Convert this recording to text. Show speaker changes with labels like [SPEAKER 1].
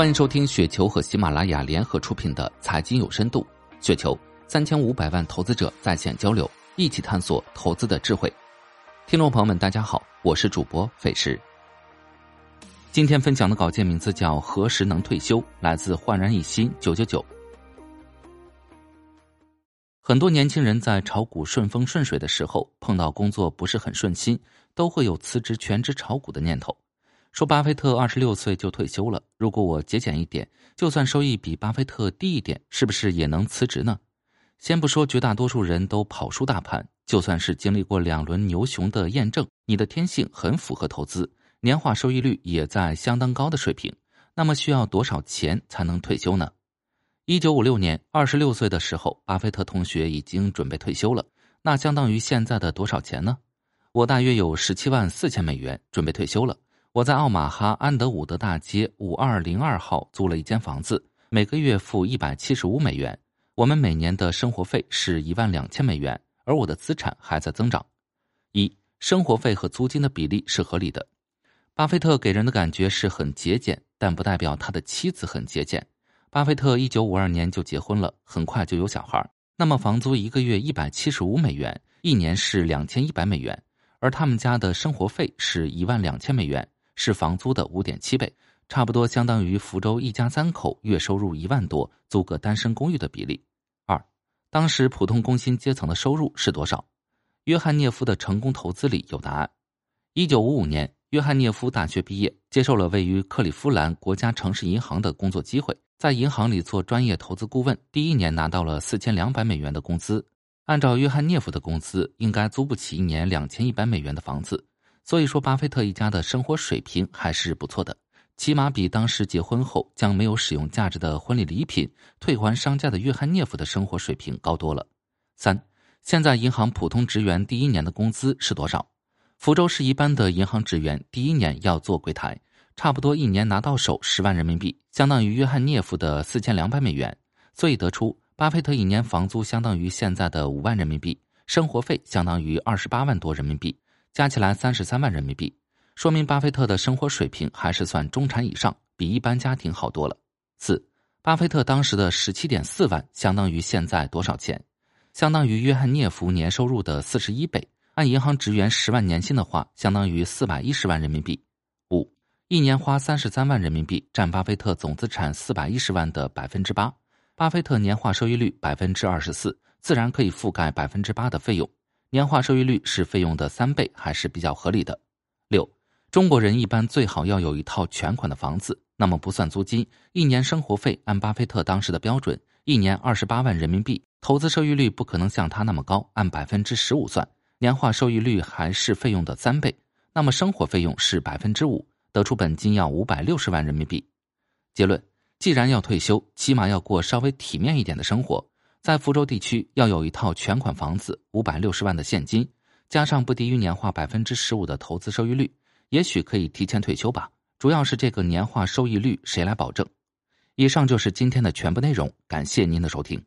[SPEAKER 1] 欢迎收听雪球和喜马拉雅联合出品的《财经有深度》，雪球三千五百万投资者在线交流，一起探索投资的智慧。听众朋友们，大家好，我是主播费时。今天分享的稿件名字叫《何时能退休》，来自焕然一新九九九。很多年轻人在炒股顺风顺水的时候，碰到工作不是很顺心，都会有辞职全职炒股的念头。说巴菲特二十六岁就退休了，如果我节俭一点，就算收益比巴菲特低一点，是不是也能辞职呢？先不说绝大多数人都跑输大盘，就算是经历过两轮牛熊的验证，你的天性很符合投资，年化收益率也在相当高的水平，那么需要多少钱才能退休呢？一九五六年，二十六岁的时候，巴菲特同学已经准备退休了，那相当于现在的多少钱呢？我大约有十七万四千美元，准备退休了。我在奥马哈安德伍德大街五二零二号租了一间房子，每个月付一百七十五美元。我们每年的生活费是一万两千美元，而我的资产还在增长。一生活费和租金的比例是合理的。巴菲特给人的感觉是很节俭，但不代表他的妻子很节俭。巴菲特一九五二年就结婚了，很快就有小孩。那么房租一个月一百七十五美元，一年是两千一百美元，而他们家的生活费是一万两千美元。是房租的五点七倍，差不多相当于福州一家三口月收入一万多租个单身公寓的比例。二，当时普通工薪阶层的收入是多少？约翰涅夫的成功投资里有答案。一九五五年，约翰涅夫大学毕业，接受了位于克利夫兰国家城市银行的工作机会，在银行里做专业投资顾问，第一年拿到了四千两百美元的工资。按照约翰涅夫的工资，应该租不起一年两千一百美元的房子。所以说，巴菲特一家的生活水平还是不错的，起码比当时结婚后将没有使用价值的婚礼礼品退还商家的约翰涅夫的生活水平高多了。三，现在银行普通职员第一年的工资是多少？福州市一般的银行职员第一年要做柜台，差不多一年拿到手十万人民币，相当于约翰涅夫的四千两百美元。所以得出，巴菲特一年房租相当于现在的五万人民币，生活费相当于二十八万多人民币。加起来三十三万人民币，说明巴菲特的生活水平还是算中产以上，比一般家庭好多了。四，巴菲特当时的十七点四万相当于现在多少钱？相当于约翰涅夫年收入的四十一倍。按银行职员十万年薪的话，相当于四百一十万人民币。五，一年花三十三万人民币，占巴菲特总资产四百一十万的百分之八。巴菲特年化收益率百分之二十四，自然可以覆盖百分之八的费用。年化收益率是费用的三倍，还是比较合理的。六，中国人一般最好要有一套全款的房子，那么不算租金，一年生活费按巴菲特当时的标准，一年二十八万人民币，投资收益率不可能像他那么高，按百分之十五算，年化收益率还是费用的三倍，那么生活费用是百分之五，得出本金要五百六十万人民币。结论：既然要退休，起码要过稍微体面一点的生活。在福州地区要有一套全款房子，五百六十万的现金，加上不低于年化百分之十五的投资收益率，也许可以提前退休吧。主要是这个年化收益率谁来保证？以上就是今天的全部内容，感谢您的收听。